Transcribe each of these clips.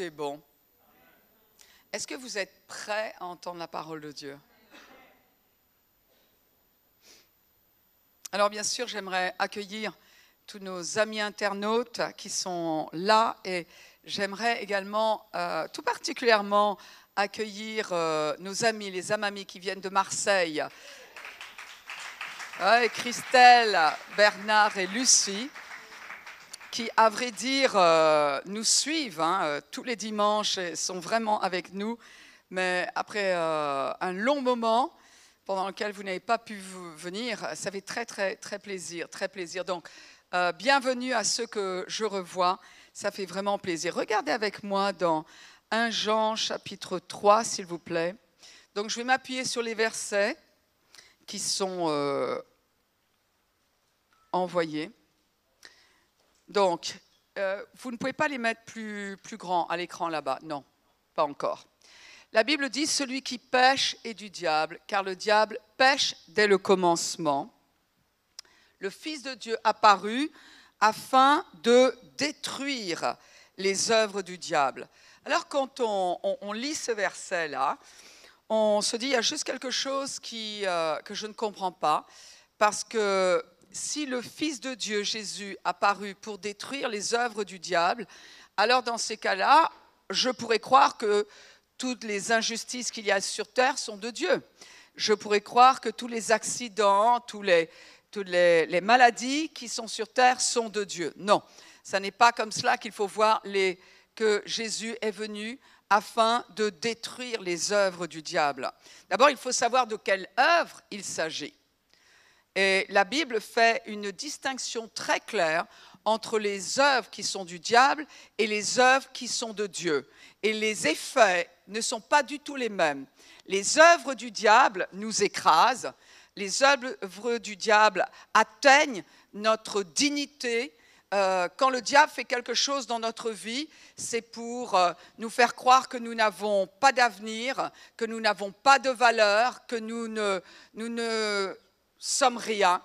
Est bon. Est-ce que vous êtes prêts à entendre la parole de Dieu? Alors bien sûr, j'aimerais accueillir tous nos amis internautes qui sont là et j'aimerais également euh, tout particulièrement accueillir euh, nos amis, les amamis qui viennent de Marseille. Christelle, Bernard et Lucie qui, à vrai dire, euh, nous suivent hein, euh, tous les dimanches et sont vraiment avec nous. Mais après euh, un long moment pendant lequel vous n'avez pas pu venir, ça fait très, très, très plaisir, très plaisir. Donc, bienvenue à ceux que je revois. Ça fait vraiment plaisir. Regardez avec moi dans 1 Jean chapitre 3, s'il vous plaît. Donc, je vais m'appuyer sur les versets qui sont envoyés. Donc, euh, vous ne pouvez pas les mettre plus, plus grands à l'écran là-bas. Non, pas encore. La Bible dit Celui qui pêche est du diable, car le diable pêche dès le commencement. Le Fils de Dieu apparut afin de détruire les œuvres du diable. Alors, quand on, lit ce verset-là, on se dit il y a juste quelque chose euh, que je ne comprends pas, parce que si le Fils de Dieu, Jésus, apparu pour détruire les œuvres du diable, alors dans ces cas-là, je pourrais croire que toutes les injustices qu'il y a sur terre sont de Dieu. Je pourrais croire que tous les accidents, tous les, toutes les, maladies qui sont sur terre sont de Dieu. Non, ce n'est pas comme cela qu'il faut voir que Jésus est venu afin de détruire les œuvres du diable. D'abord, il faut savoir de quelle œuvre il s'agit. Et la Bible fait une distinction très claire entre les œuvres qui sont du diable et les œuvres qui sont de Dieu. Et les effets ne sont pas du tout les mêmes. Les œuvres du diable nous écrasent, les œuvres du diable atteignent notre dignité. Euh, quand le diable fait quelque chose dans notre vie, c'est pour euh, nous faire croire que nous n'avons pas d'avenir, que nous n'avons pas de valeur, que nous ne, nous ne sommes rien,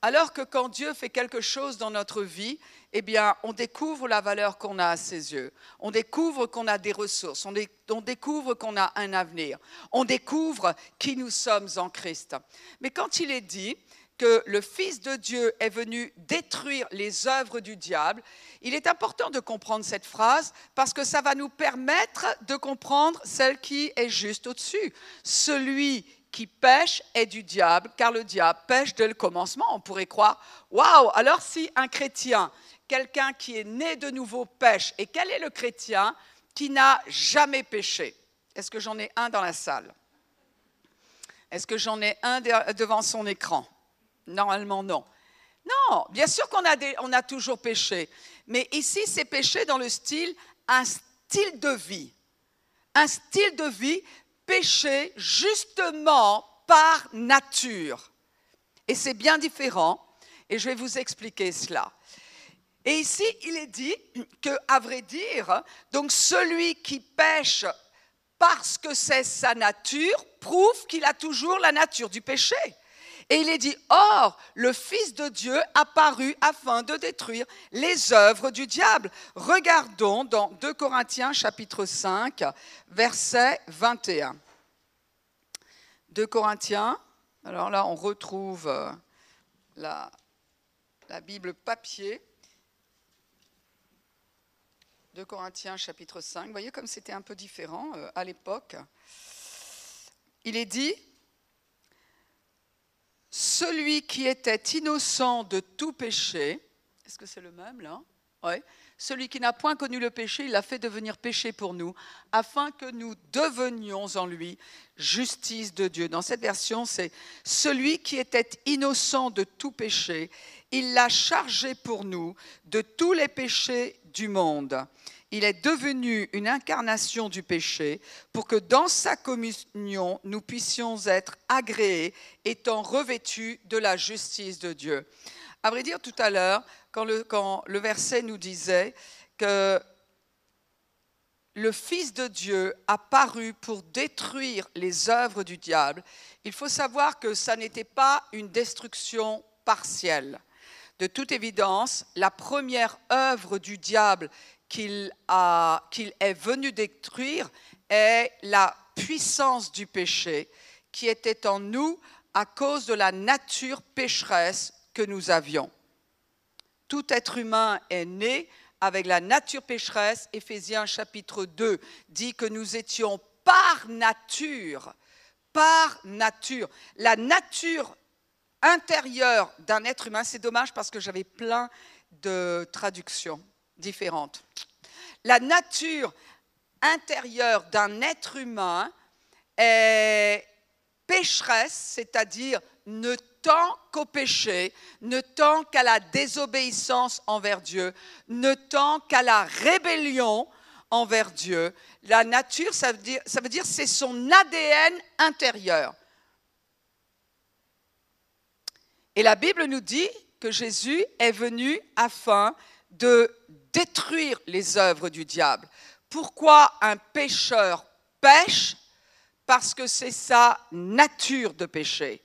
alors que quand Dieu fait quelque chose dans notre vie, eh bien, on découvre la valeur qu'on a à ses yeux. On découvre qu'on a des ressources. On, découvre qu'on a un avenir. On découvre qui nous sommes en Christ. Mais quand il est dit que le Fils de Dieu est venu détruire les œuvres du diable, il est important de comprendre cette phrase parce que ça va nous permettre de comprendre celle qui est juste au-dessus. Celui qui pêche est du diable, car le diable pêche dès le commencement. On pourrait croire, waouh, alors si un chrétien, quelqu'un qui est né de nouveau, pêche, et quel est le chrétien qui n'a jamais péché? Est-ce que j'en ai un dans la salle? Est-ce que j'en ai un devant son écran? Normalement, non. Non, bien sûr qu'on a, a toujours péché, mais ici, c'est péché dans le style, un style de vie. Un style de vie péché justement par nature. Et c'est bien différent, et je vais vous expliquer cela. Et ici, il est dit que, à vrai dire, donc celui qui pêche parce que c'est sa nature prouve qu'il a toujours la nature du péché. Et il est dit, or, le Fils de Dieu apparut afin de détruire les œuvres du diable. Regardons dans 2 Corinthiens chapitre 5, verset 21. 2 Corinthiens, alors là on retrouve euh, la, Bible papier. 2 Corinthiens chapitre 5, vous voyez comme c'était un peu différent euh, à l'époque. Il est dit, celui qui était innocent de tout péché, est-ce que c'est le même là? Oui. Celui qui n'a point connu le péché, il l'a fait devenir péché pour nous, afin que nous devenions en lui justice de Dieu. Dans cette version, c'est celui qui était innocent de tout péché, il l'a chargé pour nous de tous les péchés du monde. Il est devenu une incarnation du péché pour que dans sa communion, nous puissions être agréés, étant revêtus de la justice de Dieu. À vrai dire, tout à l'heure, quand le, verset nous disait que le Fils de Dieu a paru pour détruire les œuvres du diable, il faut savoir que ça n'était pas une destruction partielle. De toute évidence, la première œuvre du diable qu'il est venu détruire est la puissance du péché qui était en nous à cause de la nature pécheresse que nous avions. Tout être humain est né avec la nature pécheresse. Éphésiens chapitre 2 dit que nous étions par nature, par nature. La nature intérieure d'un être humain, c'est dommage parce que j'avais plein de traductions différentes. La nature intérieure d'un être humain est pécheresse, c'est-à-dire ne tend qu'au péché, ne tend qu'à la désobéissance envers Dieu, ne tend qu'à la rébellion envers Dieu. La nature, ça veut dire, ça veut dire c'est son ADN intérieur. Et la Bible nous dit que Jésus est venu afin de détruire les œuvres du diable. Pourquoi un pécheur pêche? Parce que c'est sa nature de pécher.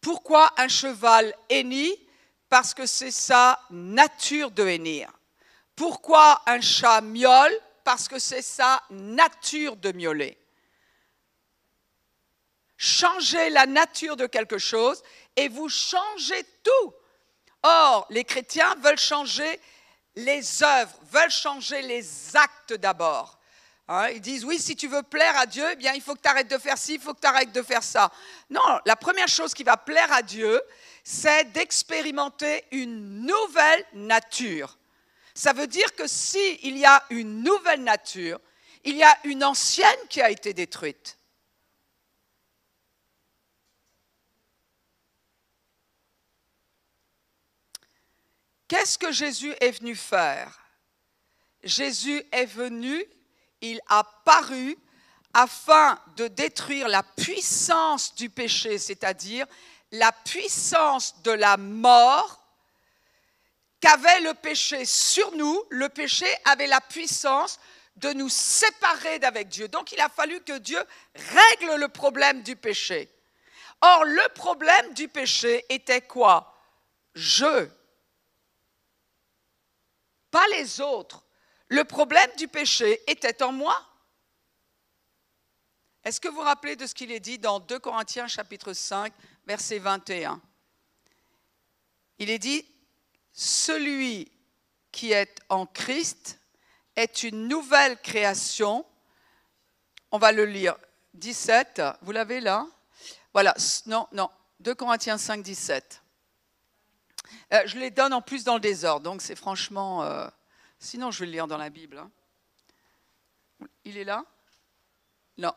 Pourquoi un cheval hennit? Parce que c'est sa nature de hennir. Pourquoi un chat miaule? Parce que c'est sa nature de miauler. Changez la nature de quelque chose et vous changez tout. Or, les chrétiens veulent changer les œuvres, veulent changer les actes d'abord. Hein, ils disent, oui, si tu veux plaire à Dieu, eh bien, il faut que tu arrêtes de faire ci, il faut que tu arrêtes de faire ça. Non, la première chose qui va plaire à Dieu, c'est d'expérimenter une nouvelle nature. Ça veut dire que s'il y a une nouvelle nature, il y a une ancienne qui a été détruite. Qu'est-ce que Jésus est venu faire? Jésus est venu, il a paru afin de détruire la puissance du péché, c'est-à-dire la puissance de la mort qu'avait le péché sur nous. Le péché avait la puissance de nous séparer d'avec Dieu. Donc il a fallu que Dieu règle le problème du péché. Or, le problème du péché était quoi? Je pas les autres. Le problème du péché était en moi. Est-ce que vous vous rappelez de ce qu'il est dit dans 2 Corinthiens chapitre 5, verset 21 Il est dit, celui qui est en Christ est une nouvelle création. On va le lire. 17, vous l'avez là? Voilà, non, non, 2 Corinthiens 5, 17. Euh, je les donne en plus dans le désordre, donc c'est franchement... Euh, sinon, je vais le lire dans la Bible. Hein. Il est là? Non.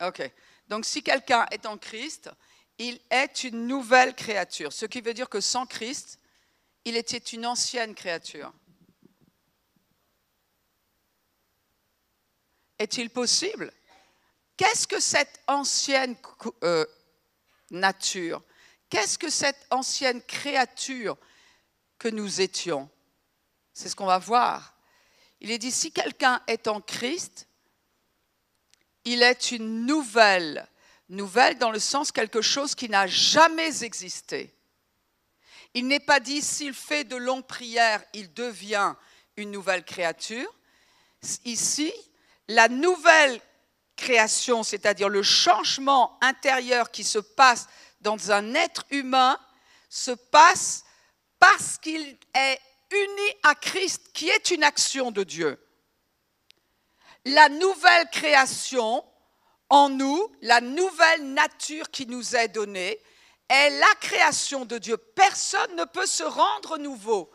Ok. Donc si quelqu'un est en Christ, il est une nouvelle créature. Ce qui veut dire que sans Christ, il était une ancienne créature. Est-il possible? Qu'est-ce que cette ancienne euh, nature? Qu'est-ce que cette ancienne créature que nous étions? C'est ce qu'on va voir. Il est dit, si quelqu'un est en Christ, il est une nouvelle, nouvelle dans le sens quelque chose qui n'a jamais existé. Il n'est pas dit, s'il fait de longues prières, il devient une nouvelle créature. Ici, la nouvelle création, c'est-à-dire le changement intérieur qui se passe dans un être humain se passe parce qu'il est uni à Christ, qui est une action de Dieu. La nouvelle création en nous, la nouvelle nature qui nous est donnée, est la création de Dieu. Personne ne peut se rendre nouveau.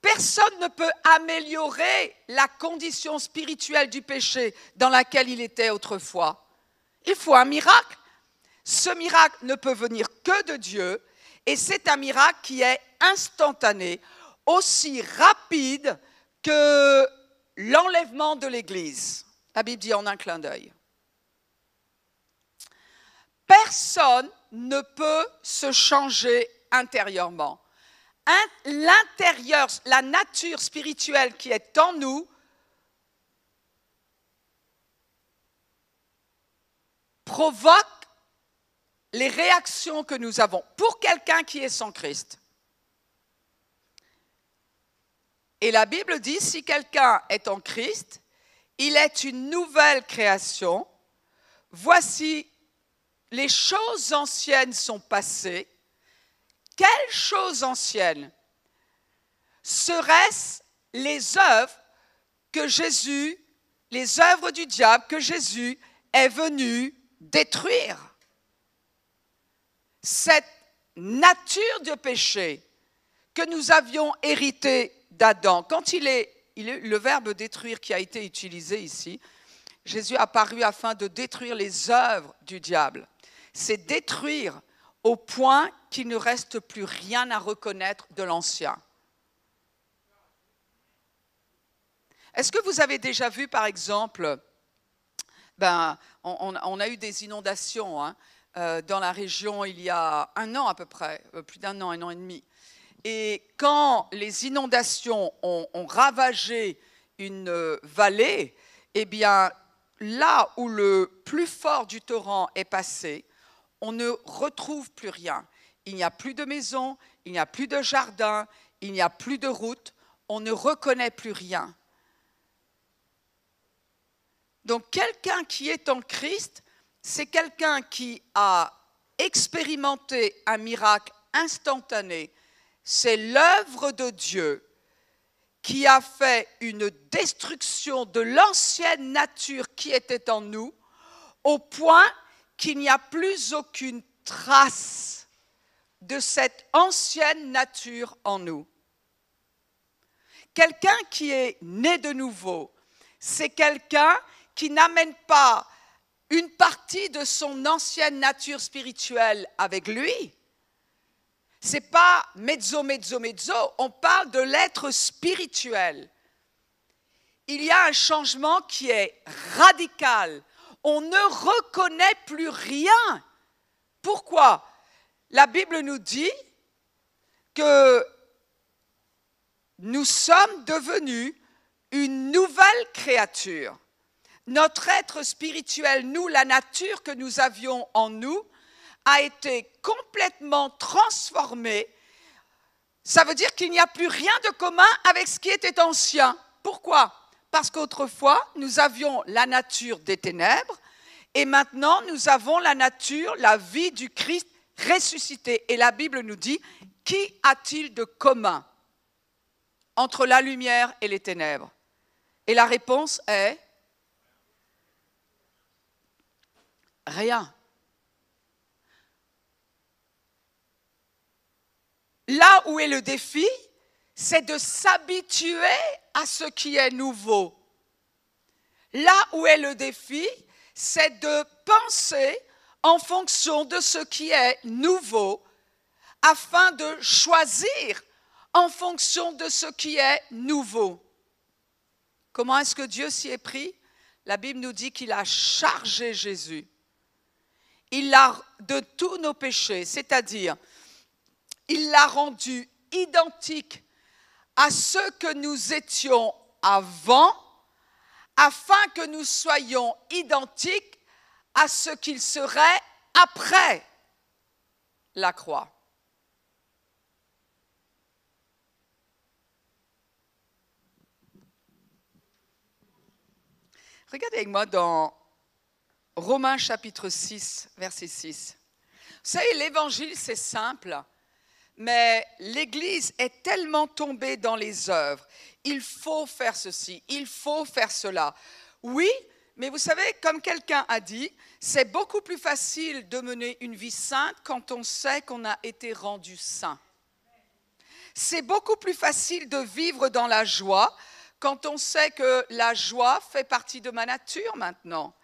Personne ne peut améliorer la condition spirituelle du péché dans laquelle il était autrefois. Il faut un miracle. Ce miracle ne peut venir que de Dieu et c'est un miracle qui est instantané, aussi rapide que l'enlèvement de l'Église. La Bible dit en un clin d'œil. Personne ne peut se changer intérieurement. L'intérieur, la nature spirituelle qui est en nous, provoque les réactions que nous avons pour quelqu'un qui est sans Christ. Et la Bible dit, si quelqu'un est en Christ, il est une nouvelle création. Voici, les choses anciennes sont passées. Quelles choses anciennes Seraient-ce les œuvres que Jésus, les œuvres du diable que Jésus est venu détruire? Cette nature de péché que nous avions hérité d'Adam, quand il est, le verbe détruire qui a été utilisé ici, Jésus a apparu afin de détruire les œuvres du diable. C'est détruire au point qu'il ne reste plus rien à reconnaître de l'ancien. Est-ce que vous avez déjà vu, par exemple, ben, on, a eu des inondations hein, dans la région il y a un an à peu près, euh, plus d'un an, un an et demi. Et quand les inondations ont, ravagé une euh, vallée, eh bien, là où le plus fort du torrent est passé, on ne retrouve plus rien. Il n'y a plus de maison, il n'y a plus de jardin, il n'y a plus de route, on ne reconnaît plus rien. Donc quelqu'un qui est en Christ, c'est quelqu'un qui a expérimenté un miracle instantané, c'est l'œuvre de Dieu qui a fait une destruction de l'ancienne nature qui était en nous, au point qu'il n'y a plus aucune trace de cette ancienne nature en nous. Quelqu'un qui est né de nouveau, c'est quelqu'un qui n'amène pas une partie de son ancienne nature spirituelle avec lui, c'est pas mezzo, mezzo, mezzo. On parle de l'être spirituel. Il y a un changement qui est radical. On ne reconnaît plus rien. Pourquoi? La Bible nous dit que nous sommes devenus une nouvelle créature. Notre être spirituel, nous, la nature que nous avions en nous, a été complètement transformé. Ça veut dire qu'il n'y a plus rien de commun avec ce qui était ancien. Pourquoi? Parce qu'autrefois, nous avions la nature des ténèbres et maintenant, nous avons la nature, la vie du Christ ressuscité. Et la Bible nous dit, qu'y a-t-il de commun entre la lumière et les ténèbres? Et la réponse est rien. Là où est le défi, c'est de s'habituer à ce qui est nouveau. Là où est le défi, c'est de penser en fonction de ce qui est nouveau, afin de choisir en fonction de ce qui est nouveau. Comment est-ce que Dieu s'y est pris? La Bible nous dit qu'il a chargé Jésus. Il l'a de tous nos péchés, c'est-à-dire il l'a rendu identique à ce que nous étions avant, afin que nous soyons identiques à ce qu'il serait après la croix. Regardez avec moi dans Romains chapitre 6, verset 6. Vous savez, l'évangile, c'est simple mais l'Église est tellement tombée dans les œuvres. Il faut faire ceci, il faut faire cela. Oui, mais vous savez, comme quelqu'un a dit, c'est beaucoup plus facile de mener une vie sainte quand on sait qu'on a été rendu saint. C'est beaucoup plus facile de vivre dans la joie quand on sait que la joie fait partie de ma nature maintenant.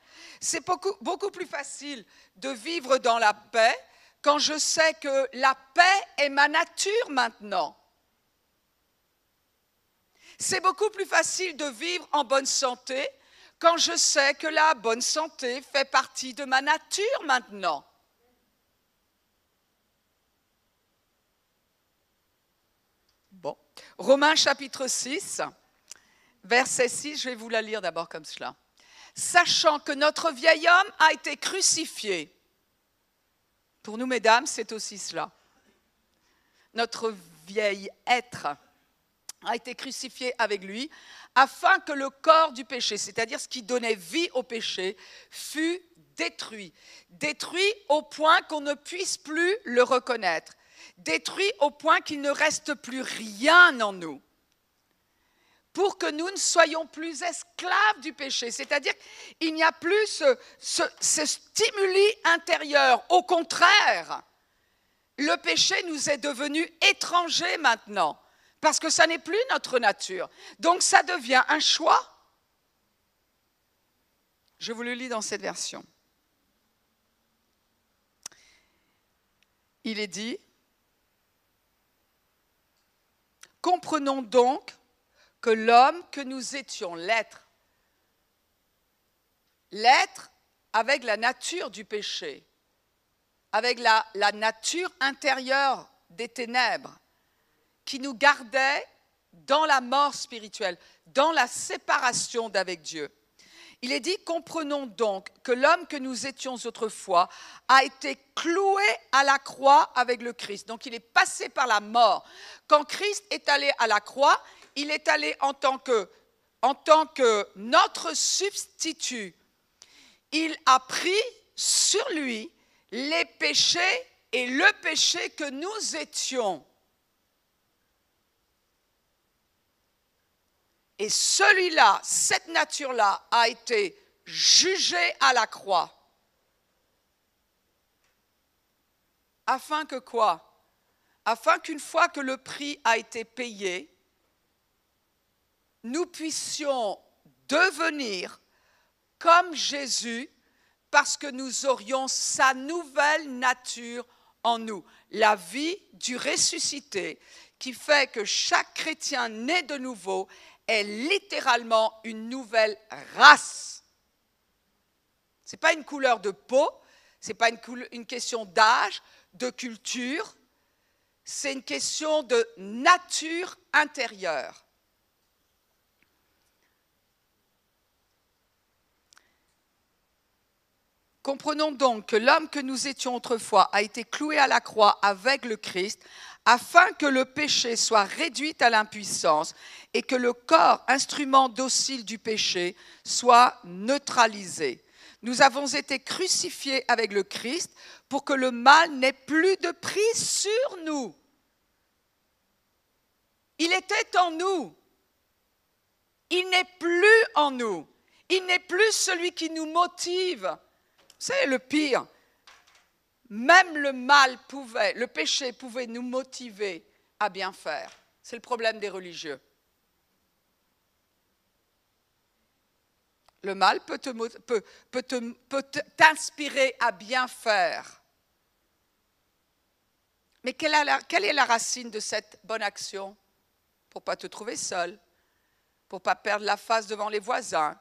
C'est beaucoup, plus facile de vivre dans la paix quand je sais que la paix est ma nature maintenant. C'est beaucoup plus facile de vivre en bonne santé quand je sais que la bonne santé fait partie de ma nature maintenant. Bon, Romains chapitre 6, verset 6, je vais vous la lire d'abord comme cela. Sachant que notre vieil homme a été crucifié pour nous, mesdames, c'est aussi cela. Notre vieil être a été crucifié avec lui, afin que le corps du péché, c'est-à-dire ce qui donnait vie au péché, fût détruit. Détruit au point qu'on ne puisse plus le reconnaître. Détruit au point qu'il ne reste plus rien en nous. Pour que nous ne soyons plus esclaves du péché. C'est-à-dire qu'il n'y a plus ce, ce, stimuli intérieur. Au contraire, le péché nous est devenu étranger maintenant parce que ça n'est plus notre nature. Donc ça devient un choix. Je vous le lis dans cette version. Il est dit, comprenons donc que l'homme que nous étions, l'être, l'être avec la nature du péché, avec la, nature intérieure des ténèbres, qui nous gardait dans la mort spirituelle, dans la séparation d'avec Dieu. Il est dit, comprenons donc que l'homme que nous étions autrefois a été cloué à la croix avec le Christ. Donc il est passé par la mort. Quand Christ est allé à la croix, il est allé en tant que, notre substitut. Il a pris sur lui les péchés et le péché que nous étions. Et celui-là, cette nature-là, a été jugée à la croix. Afin que quoi? Afin qu'une fois que le prix a été payé, nous puissions devenir comme Jésus parce que nous aurions sa nouvelle nature en nous, la vie du ressuscité qui fait que chaque chrétien né de nouveau est littéralement une nouvelle race. Ce n'est pas une couleur de peau, ce n'est pas une, une question d'âge, de culture, c'est une question de nature intérieure. Comprenons donc que l'homme que nous étions autrefois a été cloué à la croix avec le Christ, afin que le péché soit réduit à l'impuissance et que le corps, instrument docile du péché, soit neutralisé. Nous avons été crucifiés avec le Christ pour que le mal n'ait plus de prix sur nous. Il était en nous. Il n'est plus en nous. Il n'est plus celui qui nous motive. C'est le pire. Même le mal pouvait, le péché pouvait nous motiver à bien faire. C'est le problème des religieux. Le mal peut, t'inspirer à bien faire. Mais quelle, est la racine de cette bonne action? Pour pas te trouver seul, pour pas perdre la face devant les voisins,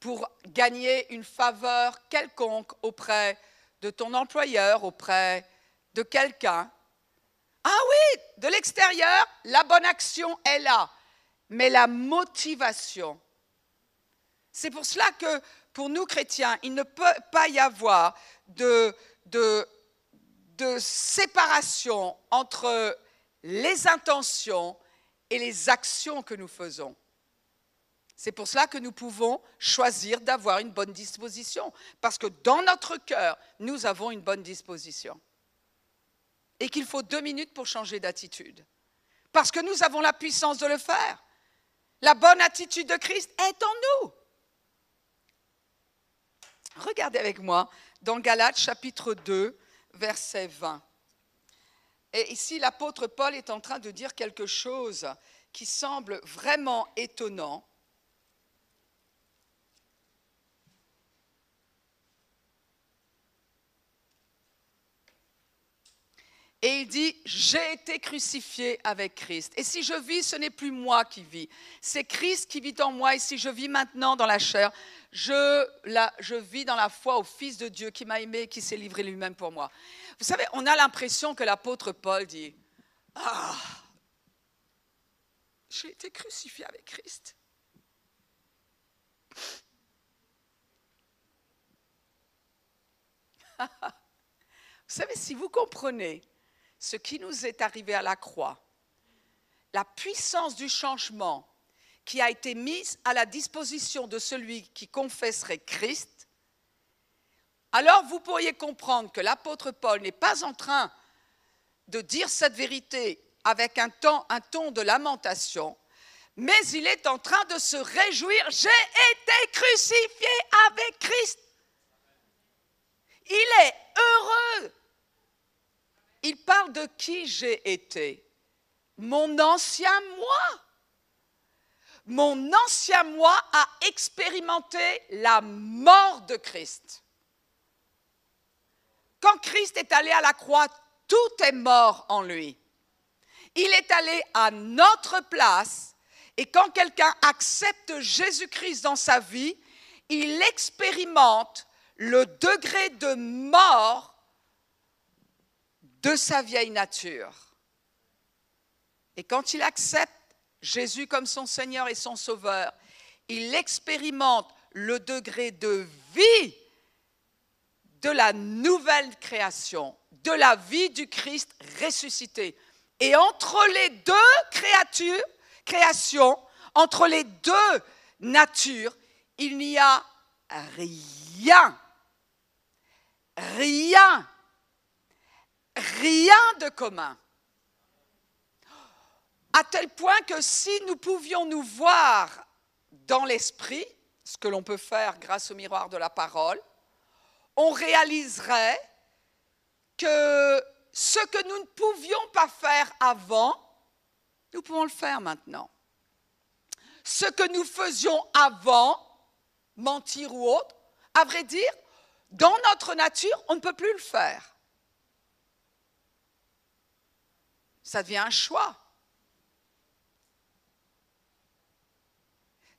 pour gagner une faveur quelconque auprès de ton employeur, auprès de quelqu'un. Ah oui, de l'extérieur, la bonne action est là, mais la motivation. C'est pour cela que pour nous chrétiens, il ne peut pas y avoir de, de, séparation entre les intentions et les actions que nous faisons. C'est pour cela que nous pouvons choisir d'avoir une bonne disposition, parce que dans notre cœur, nous avons une bonne disposition. Et qu'il faut deux minutes pour changer d'attitude, parce que nous avons la puissance de le faire. La bonne attitude de Christ est en nous. Regardez avec moi dans Galates chapitre 2, verset 20. Et ici, l'apôtre Paul est en train de dire quelque chose qui semble vraiment étonnant. Et il dit, j'ai été crucifié avec Christ. Et si je vis, ce n'est plus moi qui vis. C'est Christ qui vit en moi. Et si je vis maintenant dans la chair, je, vis dans la foi au Fils de Dieu qui m'a aimé et qui s'est livré lui-même pour moi. Vous savez, on a l'impression que l'apôtre Paul dit, ah, j'ai été crucifié avec Christ. Vous savez, si vous comprenez ce qui nous est arrivé à la croix, la puissance du changement qui a été mise à la disposition de celui qui confesserait Christ, alors vous pourriez comprendre que l'apôtre Paul n'est pas en train de dire cette vérité avec un, ton de lamentation, mais il est en train de se réjouir. J'ai été crucifié avec Christ. Il est heureux. Il parle de qui j'ai été. Mon ancien moi. Mon ancien moi a expérimenté la mort de Christ. Quand Christ est allé à la croix, tout est mort en lui. Il est allé à notre place et quand quelqu'un accepte Jésus-Christ dans sa vie, il expérimente le degré de mort de sa vieille nature. Et quand il accepte Jésus comme son Seigneur et son Sauveur, il expérimente le degré de vie de la nouvelle création, de la vie du Christ ressuscité. Et entre les deux créatures, créations, entre les deux natures, il n'y a rien. Rien. Rien de commun. À tel point que si nous pouvions nous voir dans l'esprit, ce que l'on peut faire grâce au miroir de la parole, on réaliserait que ce que nous ne pouvions pas faire avant, nous pouvons le faire maintenant. Ce que nous faisions avant, mentir ou autre, à vrai dire, dans notre nature, on ne peut plus le faire. Ça devient un choix.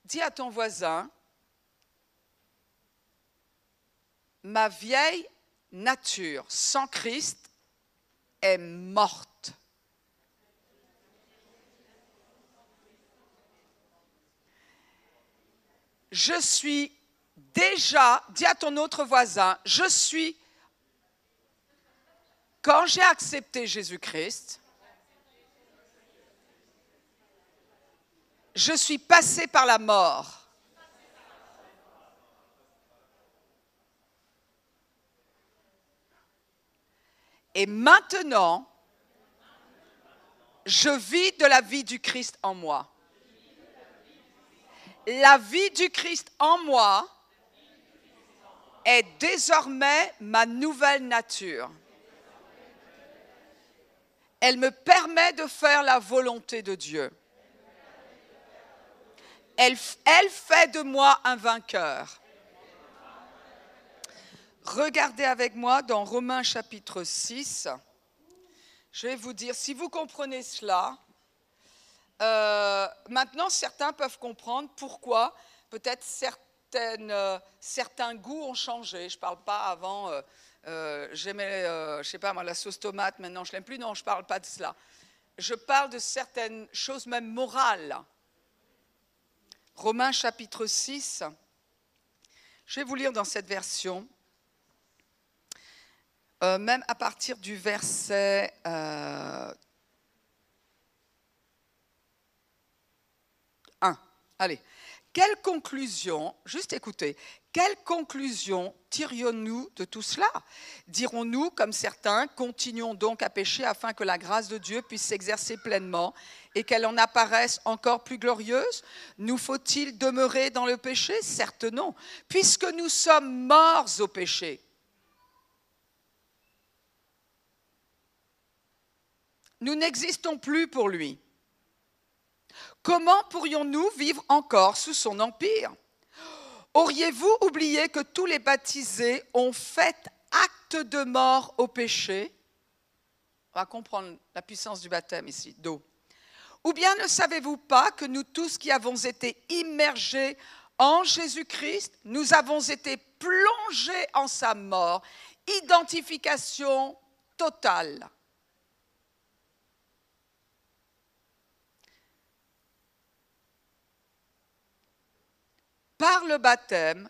Dis à ton voisin, ma vieille nature sans Christ est morte. Je suis déjà, dis à ton autre voisin, je suis, quand j'ai accepté Jésus-Christ, je suis passé par la mort. Et maintenant, je vis de la vie du Christ en moi. La vie du Christ en moi est désormais ma nouvelle nature. Elle me permet de faire la volonté de Dieu. Elle, fait de moi un vainqueur. Regardez avec moi dans Romains chapitre 6. Je vais vous dire, si vous comprenez cela, euh, maintenant certains peuvent comprendre pourquoi peut-être euh, certains goûts ont changé. Je ne parle pas avant, euh, j'aimais, je sais pas moi, la sauce tomate, maintenant je l'aime plus. Non, je ne parle pas de cela. Je parle de certaines choses même morales. Romains chapitre 6. Je vais vous lire dans cette version. Euh, même à partir du verset 1. Euh, Allez, quelle conclusion, juste écoutez, quelle conclusion tirions-nous de tout cela? Dirons-nous, comme certains, continuons donc à pécher afin que la grâce de Dieu puisse s'exercer pleinement et qu'elle en apparaisse encore plus glorieuse? Nous faut-il demeurer dans le péché? Certes non, puisque nous sommes morts au péché. Nous n'existons plus pour lui. Comment pourrions-nous vivre encore sous son empire? Auriez-vous oublié que tous les baptisés ont fait acte de mort au péché? On va comprendre la puissance du baptême ici, d'eau. Ou bien ne savez-vous pas que nous tous qui avons été immergés en Jésus-Christ, nous avons été plongés en sa mort, identification totale. Par le baptême,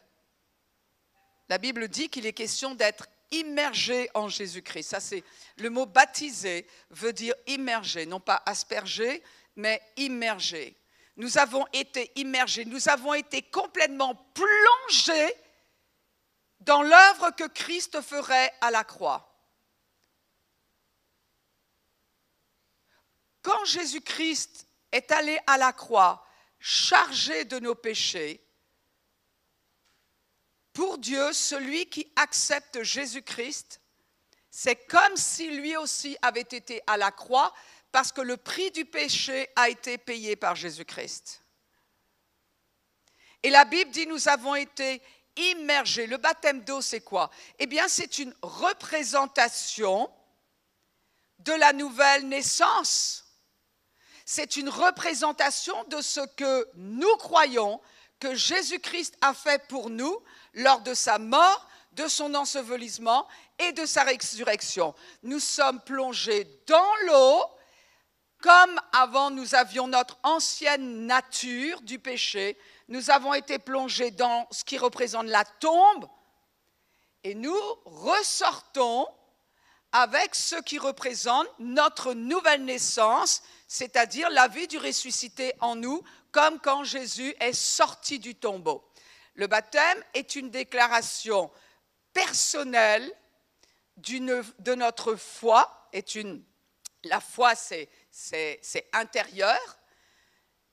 la Bible dit qu'il est question d'être immergés en Jésus-Christ. Ça, c'est le mot baptisé veut dire immergé, non pas aspergé, mais immergé. Nous avons été immergés, nous avons été complètement plongés dans l'œuvre que Christ ferait à la croix. Quand Jésus-Christ est allé à la croix, chargé de nos péchés, pour Dieu, celui qui accepte Jésus-Christ, c'est comme si lui aussi avait été à la croix parce que le prix du péché a été payé par Jésus-Christ. Et la Bible dit nous avons été immergés. Le baptême d'eau, c'est quoi? Eh bien, c'est une représentation de la nouvelle naissance. C'est une représentation de ce que nous croyons que Jésus-Christ a fait pour nous lors de sa mort, de son ensevelissement et de sa résurrection. Nous sommes plongés dans l'eau comme avant nous avions notre ancienne nature du péché, nous avons été plongés dans ce qui représente la tombe et nous ressortons avec ce qui représente notre nouvelle naissance, c'est-à-dire la vie du ressuscité en nous, comme quand Jésus est sorti du tombeau. Le baptême est une déclaration personnelle de notre foi, la foi c'est intérieur,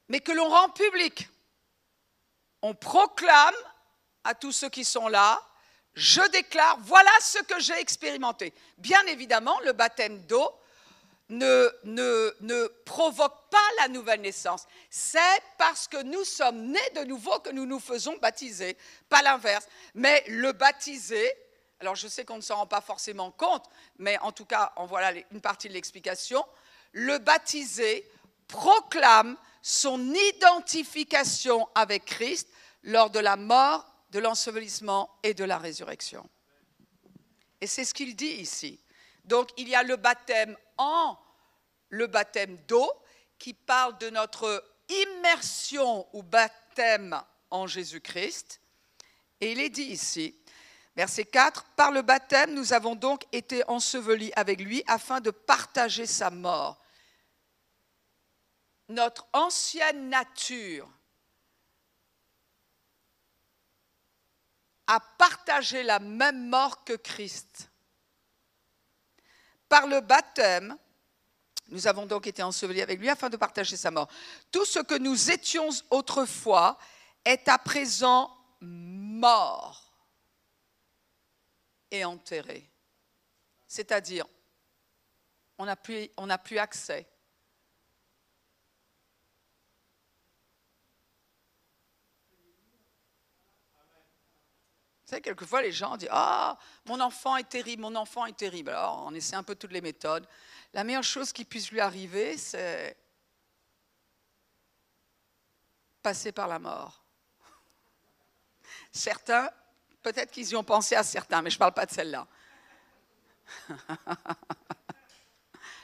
mais que l'on rend public. On proclame à tous ceux qui sont là, je déclare, voilà ce que j'ai expérimenté. Bien évidemment, le baptême d'eau ne, provoque pas la nouvelle naissance. C'est parce que nous sommes nés de nouveau que nous nous faisons baptiser, pas l'inverse. Mais le baptisé, alors je sais qu'on ne s'en rend pas forcément compte, mais en tout cas, en voilà une partie de l'explication, le baptisé proclame son identification avec Christ lors de la mort, de l'ensevelissement et de la résurrection. Et c'est ce qu'il dit ici. Donc il y a le baptême en le baptême d'eau qui parle de notre immersion ou baptême en Jésus-Christ. Et il est dit ici, verset 4, Par le baptême, nous avons donc été ensevelis avec lui afin de partager sa mort. Notre ancienne nature a partagé la même mort que Christ. Par le baptême, nous avons donc été ensevelis avec lui afin de partager sa mort. Tout ce que nous étions autrefois est à présent mort et enterré. C'est-à-dire, on n'a plus, plus accès. Vous savez, quelquefois, les gens disent Ah, mon enfant est terrible, mon enfant est terrible. Alors, on essaie un peu toutes les méthodes. La meilleure chose qui puisse lui arriver, c'est passer par la mort. Certains, peut-être qu'ils y ont pensé à certains, mais je ne parle pas de celle-là.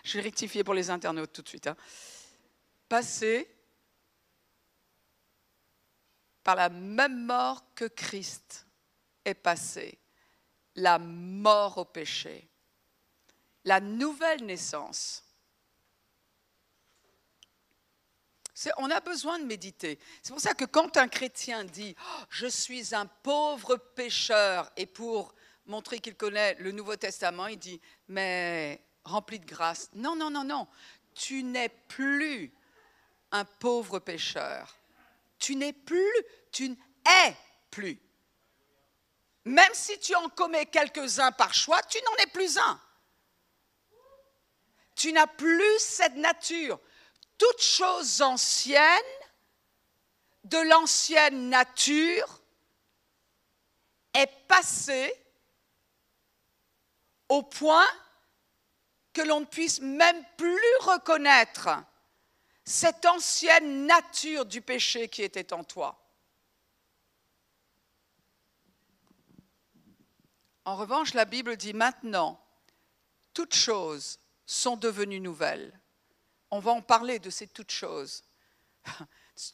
je vais rectifier pour les internautes tout de suite. Hein. Passer par la même mort que Christ est passé, la mort au péché, la nouvelle naissance. On a besoin de méditer. C'est pour ça que quand un chrétien dit oh, Je suis un pauvre pécheur, et pour montrer qu'il connaît le Nouveau Testament, il dit Mais rempli de grâce. Non, non, non, non. Tu n'es plus un pauvre pécheur. Tu n'es plus, tu n'es plus. Même si tu en commets quelques-uns par choix, tu n'en es plus un. Tu n'as plus cette nature. Toute chose ancienne, de l'ancienne nature, est passée au point que l'on ne puisse même plus reconnaître cette ancienne nature du péché qui était en toi. En revanche, la Bible dit maintenant, toutes choses sont devenues nouvelles. On va en parler de ces toutes choses.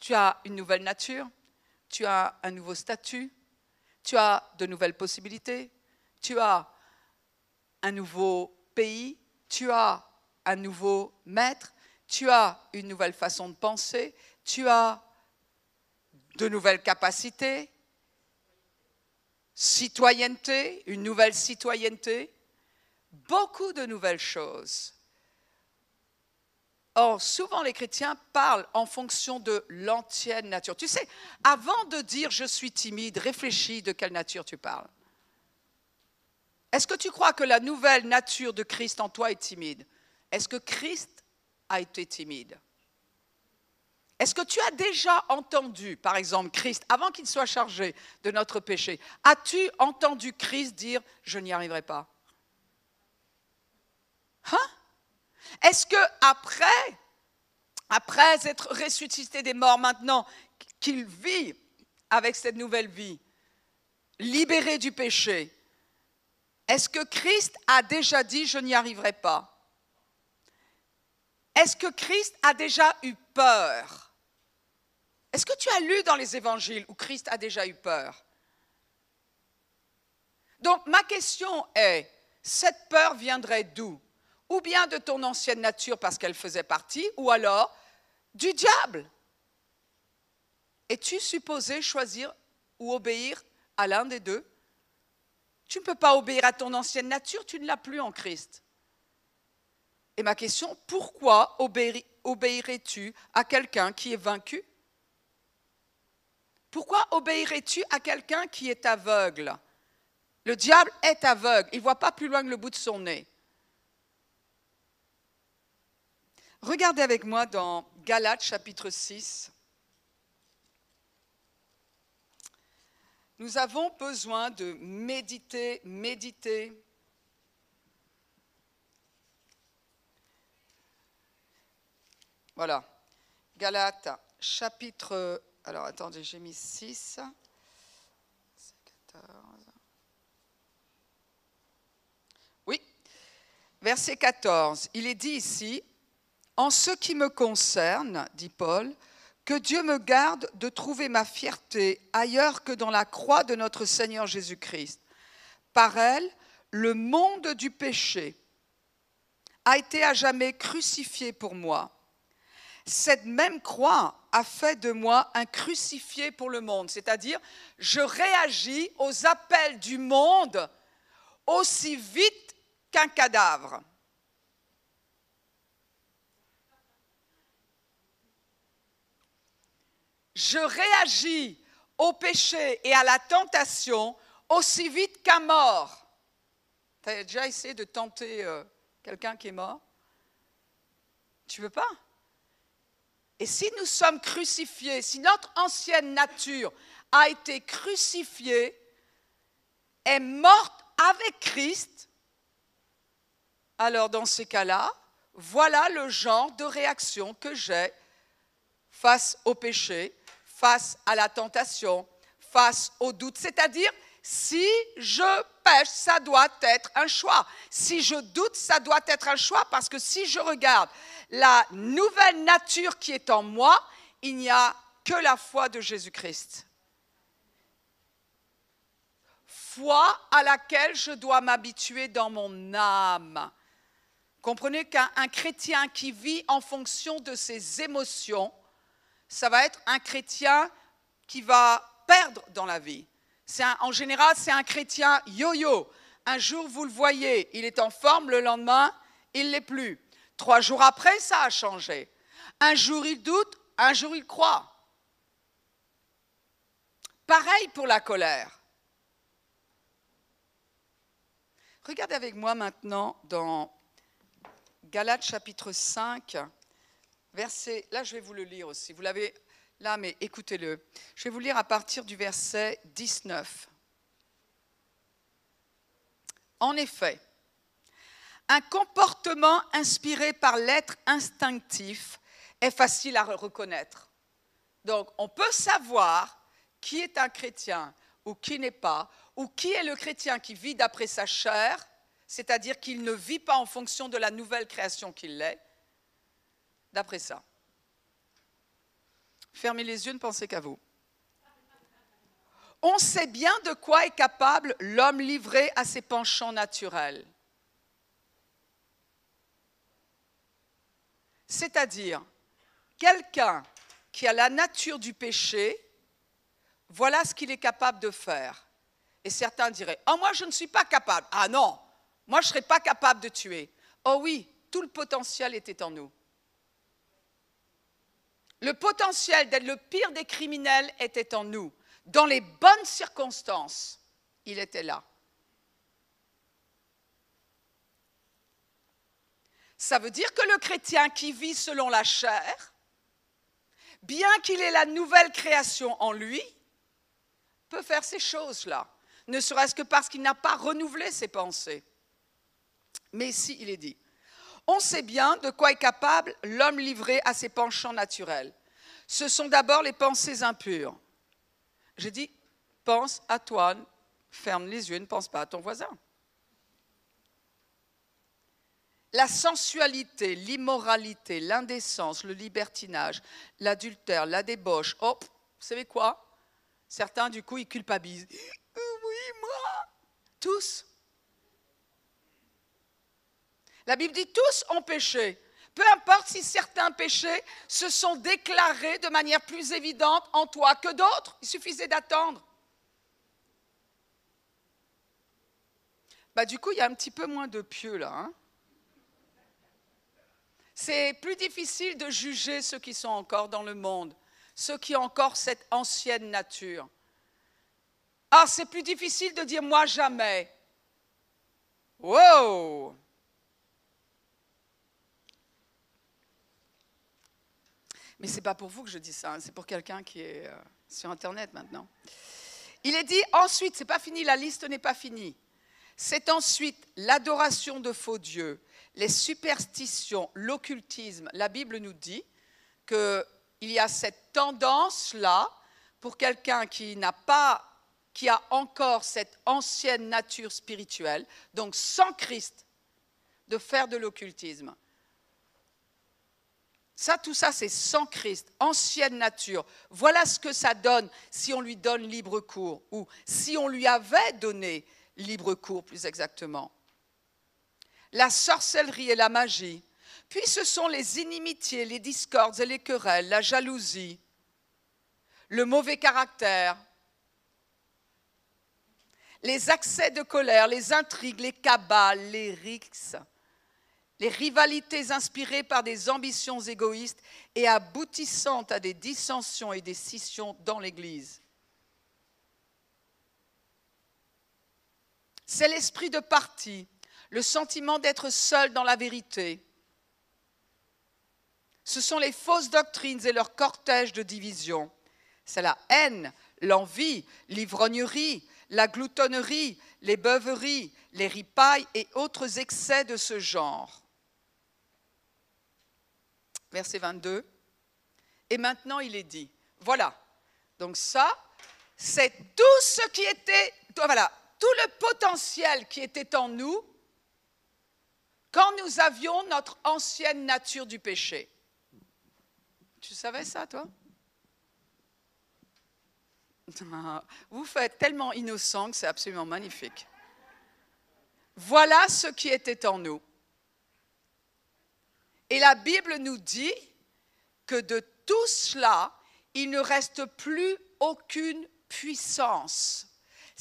tu as une nouvelle nature, tu as un nouveau statut, tu as de nouvelles possibilités, tu as un nouveau pays, tu as un nouveau maître, tu as une nouvelle façon de penser, tu as de nouvelles capacités, citoyenneté, une nouvelle citoyenneté, beaucoup de nouvelles choses. Or, souvent les chrétiens parlent en fonction de l'ancienne nature. Tu sais, avant de dire je suis timide, réfléchis de quelle nature tu parles. Est-ce que tu crois que la nouvelle nature de Christ en toi est timide? Est-ce que Christ a été timide? Est-ce que tu as déjà entendu, par exemple, Christ, avant qu'il soit chargé de notre péché, as-tu entendu Christ dire ⁇ Je n'y arriverai pas ?⁇ Hein? Est-ce que après, après être ressuscité des morts maintenant, qu'il vit avec cette nouvelle vie, libéré du péché, est-ce que Christ a déjà dit je n'y arriverai pas Est-ce que Christ a déjà eu peur Est-ce que tu as lu dans les évangiles où Christ a déjà eu peur? Donc ma question est, cette peur viendrait d'où? Ou bien de ton ancienne nature parce qu'elle faisait partie, ou alors du diable? Es-tu supposé choisir ou obéir à l'un des deux? Tu ne peux pas obéir à ton ancienne nature, tu ne l'as plus en Christ. Et ma question, pourquoi obéirais-tu à quelqu'un qui est vaincu Pourquoi obéirais-tu à quelqu'un qui est aveugle? Le diable est aveugle, il ne voit pas plus loin que le bout de son nez. Regardez avec moi dans Galates chapitre 6. Nous avons besoin de méditer, méditer. Voilà. Galates, chapitre. Alors attendez, j'ai mis 6. 14. Oui, verset 14. Il est dit ici En ce qui me concerne, dit Paul, que Dieu me garde de trouver ma fierté ailleurs que dans la croix de notre Seigneur Jésus-Christ. Par elle, le monde du péché a été à jamais crucifié pour moi. Cette même croix a fait de moi un crucifié pour le monde, c'est-à-dire je réagis aux appels du monde aussi vite qu'un cadavre. je réagis au péché et à la tentation aussi vite qu'un mort. Tu as déjà essayé de tenter euh, quelqu'un qui est mort? Tu veux pas? Et si nous sommes crucifiés, si notre ancienne nature a été crucifiée, est morte avec Christ, alors dans ces cas-là, voilà le genre de réaction que j'ai face au péché face à la tentation, face au doute. C'est-à-dire, si je pêche, ça doit être un choix. Si je doute, ça doit être un choix parce que si je regarde la nouvelle nature qui est en moi, il n'y a que la foi de Jésus-Christ. Foi à laquelle je dois m'habituer dans mon âme. Comprenez qu'un chrétien qui vit en fonction de ses émotions, ça va être un chrétien qui va perdre dans la vie. en général, c'est un chrétien yo-yo. Un jour, vous le voyez, il est en forme, le lendemain, il l'est plus. Trois jours après, ça a changé. Un jour, il doute, un jour, il croit. Pareil pour la colère. Regardez avec moi maintenant dans Galates chapitre 5, verset, là je vais vous le lire aussi, vous l'avez là, mais écoutez-le. Je vais vous lire à partir du verset 19. En effet, un comportement inspiré par l'être instinctif est facile à reconnaître. Donc, on peut savoir qui est un chrétien ou qui n'est pas, ou qui est le chrétien qui vit d'après sa chair, c'est-à-dire qu'il ne vit pas en fonction de la nouvelle création qu'il est, d'après ça. Fermez les yeux, ne pensez qu'à vous. On sait bien de quoi est capable l'homme livré à ses penchants naturels. C'est-à-dire, quelqu'un qui a la nature du péché, voilà ce qu'il est capable de faire. Et certains diraient, oh moi je ne suis pas capable. Ah non, moi je ne serais pas capable de tuer. Oh oui, tout le potentiel était en nous. Le potentiel d'être le pire des criminels était en nous. Dans les bonnes circonstances, il était là. Ça veut dire que le chrétien qui vit selon la chair, bien qu'il ait la nouvelle création en lui, peut faire ces choses-là, ne serait-ce que parce qu'il n'a pas renouvelé ses pensées. Mais ici, il est dit, on sait bien de quoi est capable l'homme livré à ses penchants naturels. Ce sont d'abord les pensées impures. J'ai dit, pense à toi, ferme les yeux, ne pense pas à ton voisin. La sensualité, l'immoralité, l'indécence, le libertinage, l'adultère, la débauche. Oh, vous savez quoi? Certains, du coup, ils culpabilisent. Oui, moi Tous. La Bible dit tous ont péché. Peu importe si certains péchés se sont déclarés de manière plus évidente en toi que d'autres, il suffisait d'attendre. Bah, du coup, il y a un petit peu moins de pieux là. Hein. C'est plus difficile de juger ceux qui sont encore dans le monde, ceux qui ont encore cette ancienne nature. Ah, c'est plus difficile de dire moi jamais. Wow! Mais ce n'est pas pour vous que je dis ça, hein, c'est pour quelqu'un qui est euh, sur Internet maintenant. Il est dit ensuite, c'est pas fini, la liste n'est pas finie. C'est ensuite l'adoration de faux dieux, les superstitions, l'occultisme. La Bible nous dit qu'il y a cette tendance-là pour quelqu'un qui n'a pas, qui a encore cette ancienne nature spirituelle, donc sans Christ, de faire de l'occultisme. Ça, tout ça, c'est sans Christ, ancienne nature. Voilà ce que ça donne si on lui donne libre cours, ou si on lui avait donné libre cours, plus exactement. La sorcellerie et la magie. Puis ce sont les inimitiés, les discordes et les querelles, la jalousie, le mauvais caractère, les accès de colère, les intrigues, les cabales, les rixes, les rivalités inspirées par des ambitions égoïstes et aboutissant à des dissensions et des scissions dans l'Église. C'est l'esprit de parti, le sentiment d'être seul dans la vérité. Ce sont les fausses doctrines et leur cortège de division. C'est la haine, l'envie, l'ivrognerie, la gloutonnerie, les beuveries, les ripailles et autres excès de ce genre verset 22. Et maintenant, il est dit, voilà, donc ça, c'est tout ce qui était, voilà, tout le potentiel qui était en nous quand nous avions notre ancienne nature du péché. Tu savais ça, toi? Vous faites tellement innocent que c'est absolument magnifique. Voilà ce qui était en nous. Et la Bible nous dit que de tout cela, il ne reste plus aucune puissance.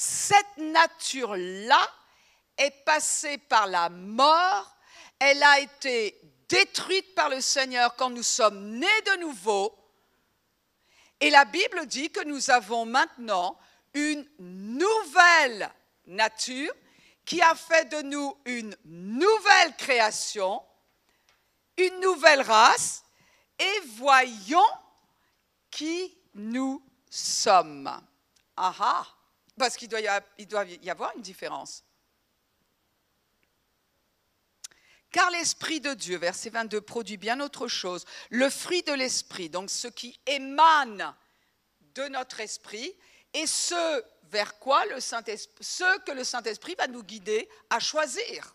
Cette nature-là est passée par la mort, elle a été détruite par le Seigneur quand nous sommes nés de nouveau. Et la Bible dit que nous avons maintenant une nouvelle nature qui a fait de nous une nouvelle création une nouvelle race et voyons qui nous sommes. Ah ah, parce qu'il doit, y avoir une différence. Car l'Esprit de Dieu, verset 22, produit bien autre chose. Le fruit de l'Esprit, donc ce qui émane de notre esprit, et ce vers quoi le Saint ce que le Saint-Esprit va nous guider à choisir.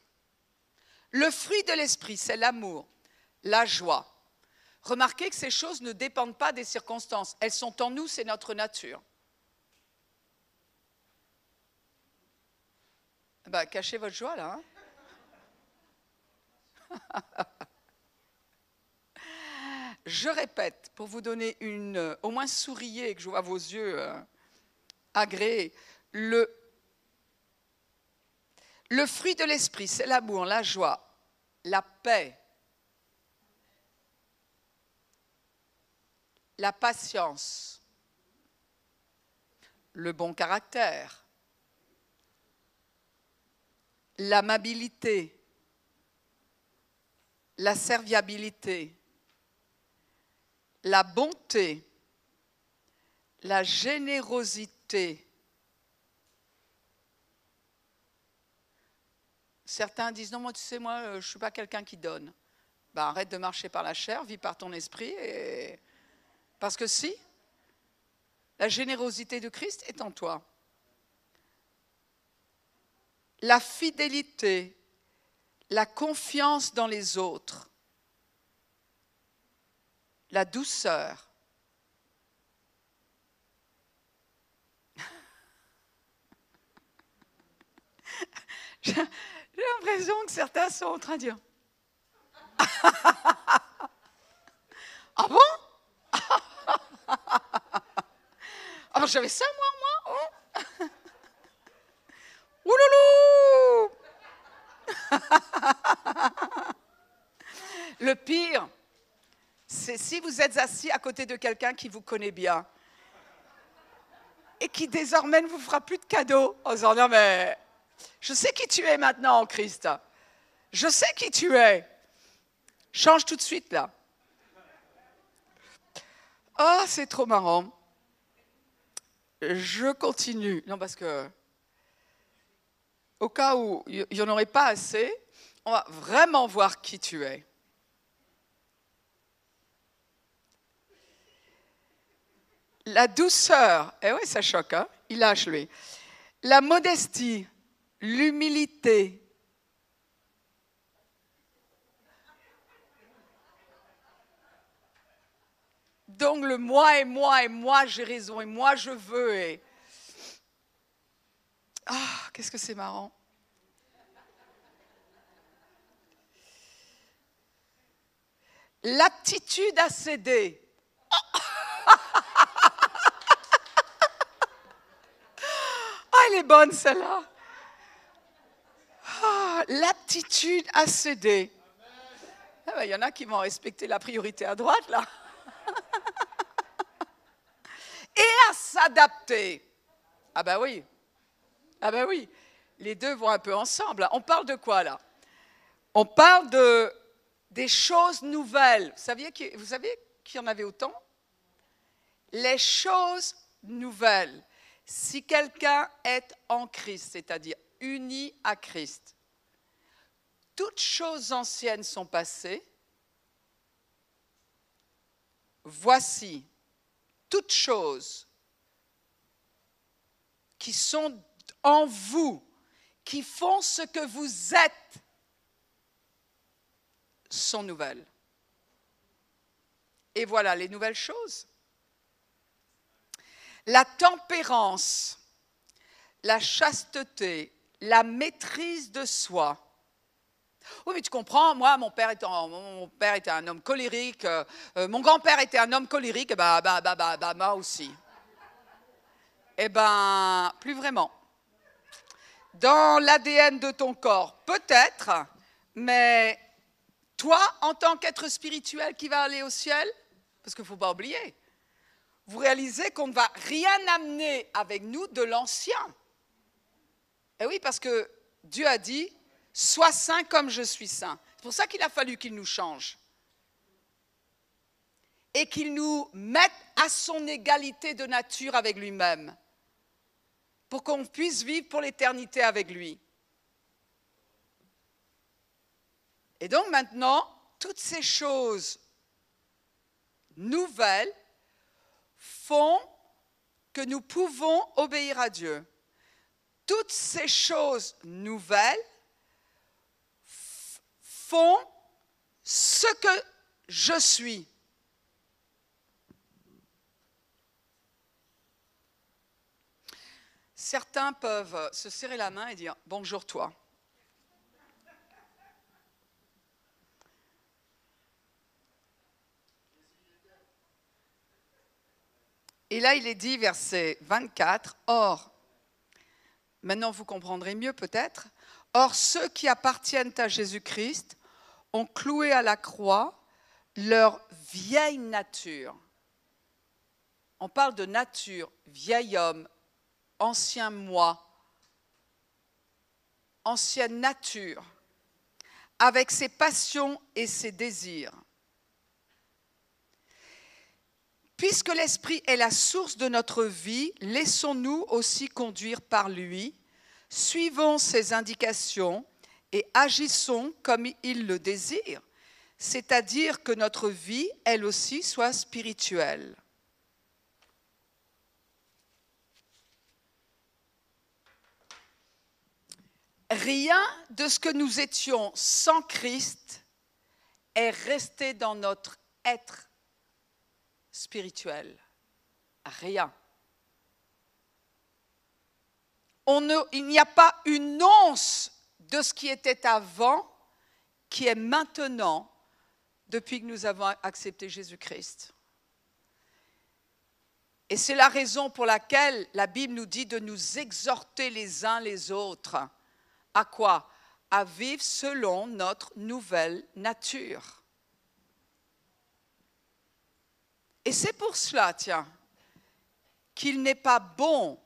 Le fruit de l'Esprit, c'est l'amour, la joie. Remarquez que ces choses ne dépendent pas des circonstances. Elles sont en nous, c'est notre nature. Bah, cachez votre joie là. Hein. je répète, pour vous donner une, euh, au moins souriez, que je vois vos yeux euh, agréés, le, le fruit de l'esprit, c'est l'amour, la joie, la paix, la patience, le bon caractère, l'amabilité, la serviabilité, la bonté, la générosité. Certains disent non, moi tu sais, moi je ne suis pas quelqu'un qui donne. Ben, arrête de marcher par la chair, vis par ton esprit. Parce que si, la générosité de Christ est en toi. La fidélité, la confiance dans les autres, la douceur. J'ai l'impression que certains sont en train de dire Ah bon? Alors j'avais ça moi, moi? Oh. Ouloulou Le pire, c'est si vous êtes assis à côté de quelqu'un qui vous connaît bien et qui désormais ne vous fera plus de cadeaux en disant non mais je sais qui tu es maintenant en Christ. Je sais qui tu es. Change tout de suite là. Oh, c'est trop marrant. Je continue. Non, parce que au cas où il n'y en aurait pas assez, on va vraiment voir qui tu es. La douceur, eh oui, ça choque, hein il lâche lui. La modestie, l'humilité. Donc le moi et moi et moi j'ai raison et moi je veux et ah qu'est-ce que c'est marrant. L'aptitude à céder. elle est bonne celle-là. Ah, l'aptitude à céder. Ah ben, il y en a qui vont respecter la priorité à droite, là. Et à s'adapter. Ah ben oui. Ah ben oui. Les deux vont un peu ensemble. On parle de quoi, là? On parle de, des choses nouvelles. Vous, saviez savez qu'il y en avait autant? Les choses nouvelles si quelqu'un est en Christ, c'est-à-dire uni à Christ, toutes choses anciennes sont passées. Voici toutes choses qui sont en vous, qui font ce que vous êtes, sont nouvelles. Et voilà les nouvelles choses la tempérance, la chasteté, la maîtrise de soi. Oui, mais tu comprends, moi, mon père était, un homme colérique, euh, euh, mon grand-père était un homme colérique, bah, bah, bah, bah, bah moi aussi. Eh ben, plus vraiment. Dans l'ADN de ton corps, peut-être, mais toi, en tant qu'être spirituel qui va aller au ciel, parce qu'il ne faut pas oublier, vous réalisez qu'on ne va rien amener avec nous de l'ancien. Et eh oui, parce que Dieu a dit, sois saint comme je suis saint. C'est pour ça qu'il a fallu qu'il nous change. Et qu'il nous mette à son égalité de nature avec lui-même. Pour qu'on puisse vivre pour l'éternité avec lui. Et donc maintenant, toutes ces choses nouvelles font que nous pouvons obéir à Dieu. Toutes ces choses nouvelles font ce que je suis. Certains peuvent se serrer la main et dire bonjour toi. Et là, il est dit, verset 24, Or, maintenant vous comprendrez mieux peut-être, Or ceux qui appartiennent à Jésus-Christ ont cloué à la croix leur vieille nature. On parle de nature, vieil homme, ancien moi, ancienne nature, avec ses passions et ses désirs. Puisque l'Esprit est la source de notre vie, laissons-nous aussi conduire par lui, suivons ses indications et agissons comme il le désire, c'est-à-dire que notre vie, elle aussi, soit spirituelle. Rien de ce que nous étions sans Christ est resté dans notre être spirituel. Rien. Il n'y a pas une once de ce qui était avant qui est maintenant depuis que nous avons accepté Jésus-Christ. Et c'est la raison pour laquelle la Bible nous dit de nous exhorter les uns les autres à quoi? À vivre selon notre nouvelle nature. Et c'est pour cela, tiens, qu'il n'est pas bon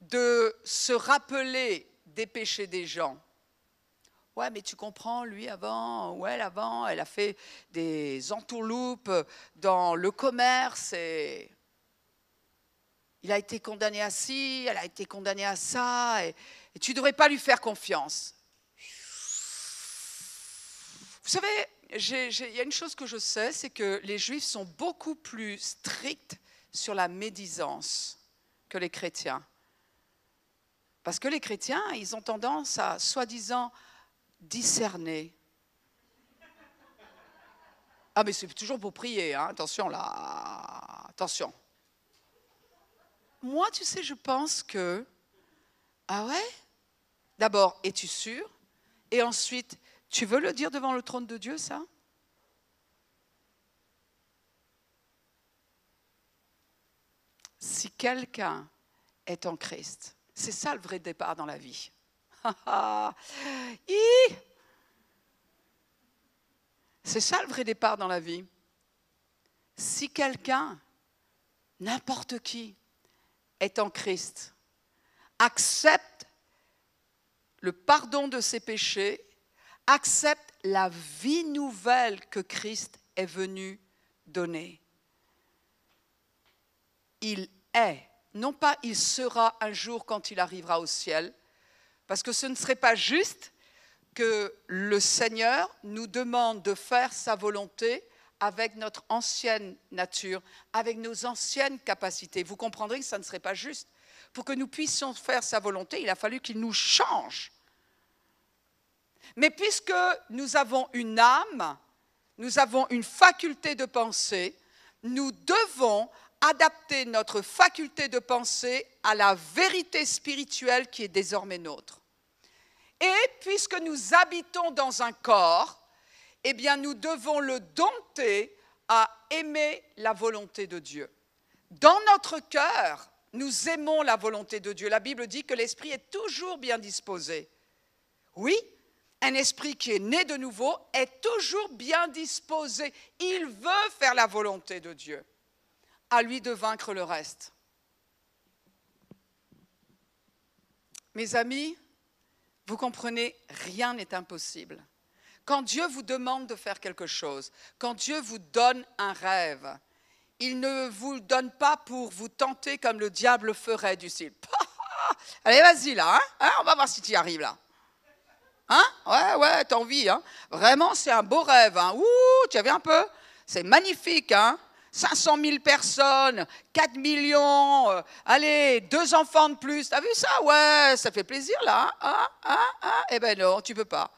de se rappeler des péchés des gens. Ouais, mais tu comprends, lui avant, ou elle avant, elle a fait des entourloupes dans le commerce et il a été condamné à ci, elle a été condamnée à ça, et, et tu ne devrais pas lui faire confiance. Vous savez, il y a une chose que je sais, c'est que les juifs sont beaucoup plus stricts sur la médisance que les chrétiens. Parce que les chrétiens, ils ont tendance à, soi-disant, discerner. Ah, mais c'est toujours pour prier, hein. attention là, attention. Moi, tu sais, je pense que, ah ouais? D'abord, es-tu sûr? Et ensuite, tu veux le dire devant le trône de Dieu, ça? Si quelqu'un est en Christ, c'est ça le vrai départ dans la vie. c'est ça le vrai départ dans la vie. Si quelqu'un, n'importe qui, est en Christ, accepte le pardon de ses péchés accepte la vie nouvelle que Christ est venu donner. Il est, non pas il sera un jour quand il arrivera au ciel, parce que ce ne serait pas juste que le Seigneur nous demande de faire sa volonté avec notre ancienne nature, avec nos anciennes capacités. Vous comprendrez que ça ne serait pas juste. Pour que nous puissions faire sa volonté, il a fallu qu'il nous change. Mais puisque nous avons une âme, nous avons une faculté de penser, nous devons adapter notre faculté de penser à la vérité spirituelle qui est désormais nôtre. Et puisque nous habitons dans un corps, eh bien nous devons le dompter à aimer la volonté de Dieu. Dans notre cœur, nous aimons la volonté de Dieu. La Bible dit que l'esprit est toujours bien disposé. Oui, un esprit qui est né de nouveau est toujours bien disposé. Il veut faire la volonté de Dieu. À lui de vaincre le reste. Mes amis, vous comprenez, rien n'est impossible. Quand Dieu vous demande de faire quelque chose, quand Dieu vous donne un rêve, il ne vous donne pas pour vous tenter comme le diable ferait du style. Allez, vas-y là, hein, hein, on va voir si tu y arrives là. Hein Ouais, ouais, t'as envie. Hein Vraiment, c'est un beau rêve. Hein Ouh, tu vu un peu? C'est magnifique. Hein 500 000 personnes, 4 millions, euh, allez, deux enfants de plus. T'as vu ça? Ouais, ça fait plaisir là. Hein, hein, hein eh ben non, tu peux pas.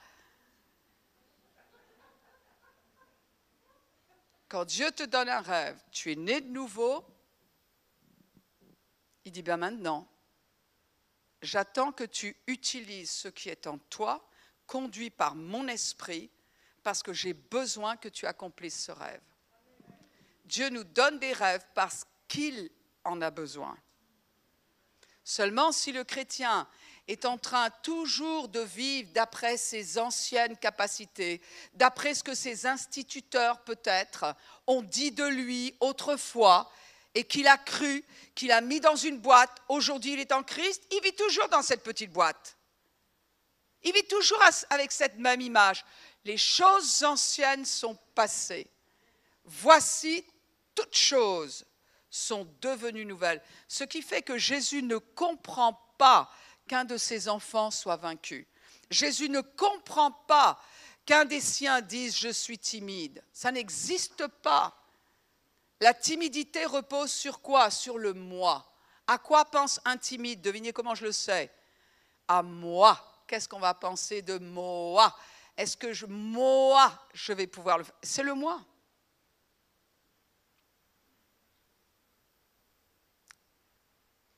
Quand Dieu te donne un rêve, tu es né de nouveau, il dit bien maintenant, j'attends que tu utilises ce qui est en toi conduit par mon esprit, parce que j'ai besoin que tu accomplisses ce rêve. Dieu nous donne des rêves parce qu'il en a besoin. Seulement si le chrétien est en train toujours de vivre d'après ses anciennes capacités, d'après ce que ses instituteurs peut-être ont dit de lui autrefois et qu'il a cru, qu'il a mis dans une boîte, aujourd'hui il est en Christ, il vit toujours dans cette petite boîte. Il vit toujours avec cette même image. Les choses anciennes sont passées. Voici toutes choses sont devenues nouvelles. Ce qui fait que Jésus ne comprend pas qu'un de ses enfants soit vaincu. Jésus ne comprend pas qu'un des siens dise je suis timide. Ça n'existe pas. La timidité repose sur quoi? Sur le moi. À quoi pense un timide? Devinez comment je le sais. À moi. Qu'est-ce qu'on va penser de moi? Est-ce que je, moi, je vais pouvoir le faire? C'est le moi.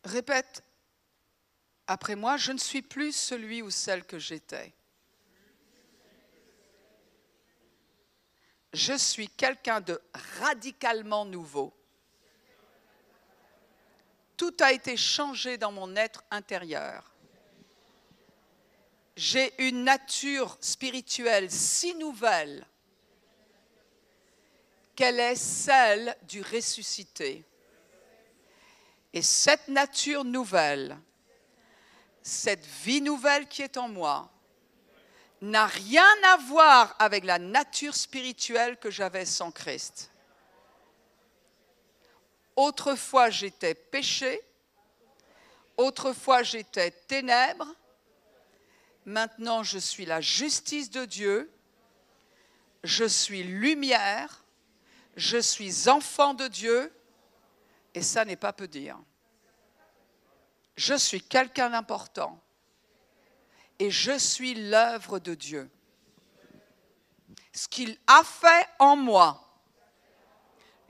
Répète après moi, je ne suis plus celui ou celle que j'étais. Je suis quelqu'un de radicalement nouveau. Tout a été changé dans mon être intérieur. J'ai une nature spirituelle si nouvelle qu'elle est celle du ressuscité. Et cette nature nouvelle, cette vie nouvelle qui est en moi n'a rien à voir avec la nature spirituelle que j'avais sans Christ. Autrefois j'étais péché, autrefois j'étais ténèbres, maintenant je suis la justice de Dieu, je suis lumière, je suis enfant de Dieu, et ça n'est pas peu dire je suis quelqu'un d'important et je suis l'œuvre de Dieu. Ce qu'il a fait en moi,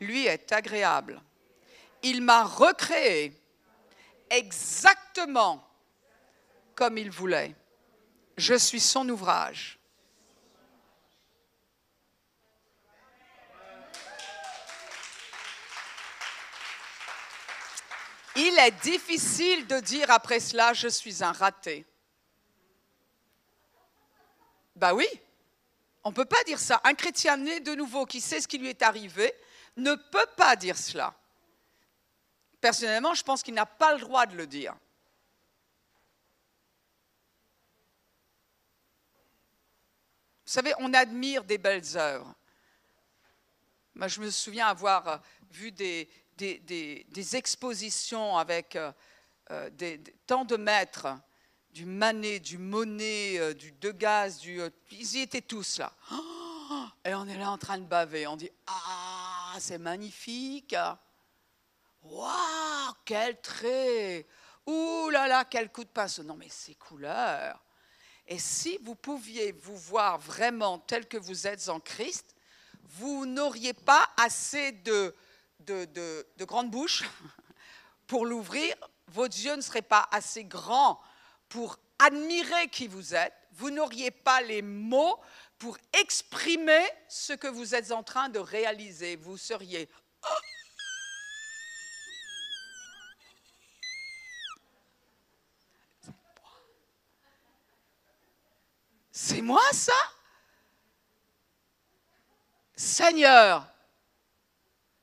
lui est agréable. Il m'a recréé exactement comme il voulait. Je suis son ouvrage. Il est difficile de dire après cela, je suis un raté. Ben oui, on ne peut pas dire ça. Un chrétien né de nouveau qui sait ce qui lui est arrivé ne peut pas dire cela. Personnellement, je pense qu'il n'a pas le droit de le dire. Vous savez, on admire des belles œuvres. Moi, je me souviens avoir vu des, des, expositions avec euh, euh, des, tant de maîtres, du Manet, du Monet, euh, du Degas, du, ils y étaient tous là. et on est là en train de baver. On dit Ah, c'est magnifique. Waouh, quel trait. Ouh là là, quel coup de pinceau. Non, mais ces couleurs. Et si vous pouviez vous voir vraiment tel que vous êtes en Christ, vous n'auriez pas assez de, de, grande bouche pour l'ouvrir, vos yeux ne seraient pas assez grands pour admirer qui vous êtes, vous n'auriez pas les mots pour exprimer ce que vous êtes en train de réaliser. Vous seriez... C'est moi ça? Seigneur,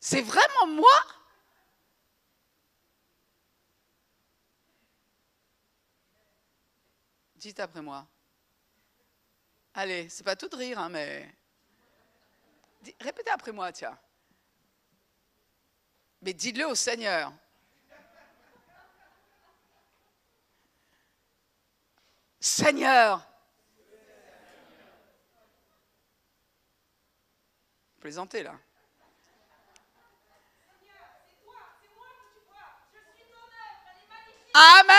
c'est vraiment moi? Dites après moi. Allez, c'est pas tout de rire, hein, mais. Répétez après moi, tiens. Mais dites-le au Seigneur. Seigneur. Plaisantez là. Amen.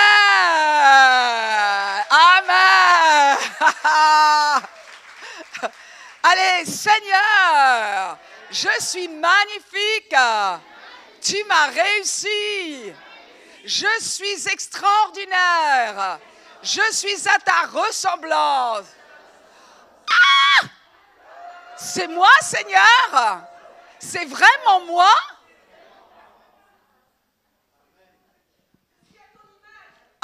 Amen. Allez, Seigneur, je suis magnifique. Tu m'as réussi. Je suis extraordinaire. Je suis à ta ressemblance. Ah C'est moi, Seigneur? C'est vraiment moi?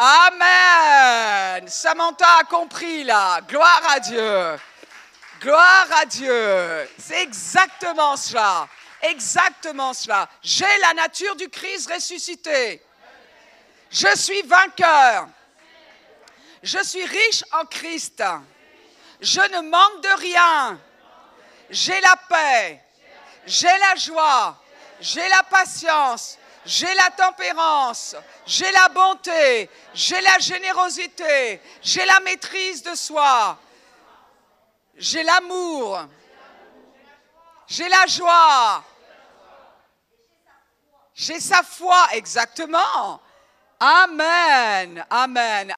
Amen. Samantha a compris là. Gloire à Dieu. Gloire à Dieu. C'est exactement cela. Exactement cela. J'ai la nature du Christ ressuscité. Je suis vainqueur. Je suis riche en Christ. Je ne manque de rien. J'ai la paix. J'ai la joie. J'ai la patience. J'ai la tempérance. J'ai la bonté. J'ai la générosité. J'ai la maîtrise de soi. J'ai l'amour. J'ai la joie. J'ai sa foi, exactement. Amen. Amen.